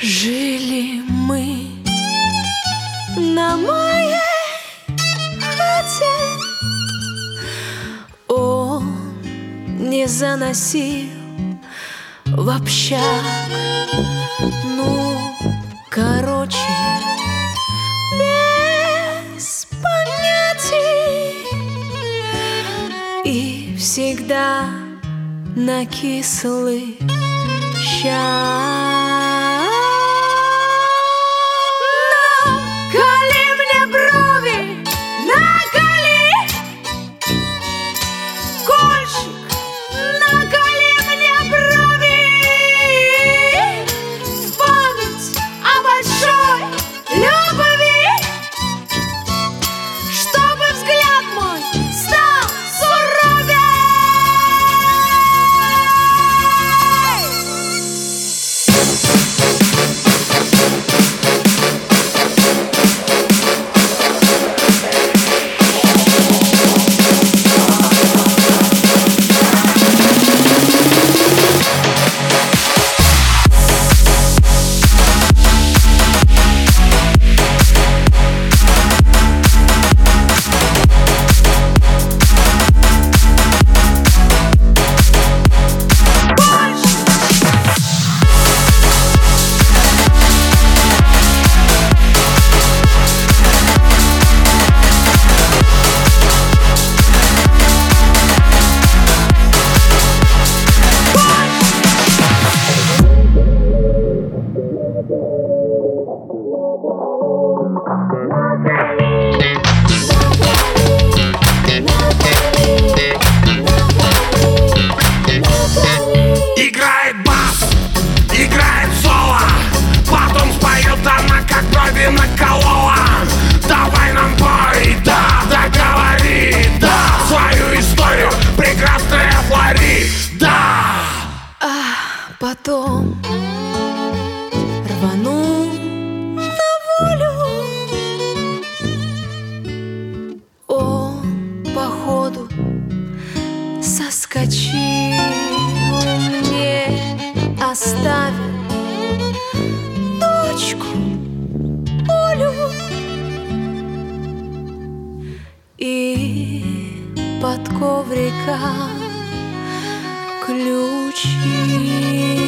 Жили мы на моей хате. Он не заносил в общак. Ну, короче, без понятий. И всегда на кислый ща потом рвану на волю. Он, походу, соскочил мне, оставил дочку Олю. И под ковриком ключи.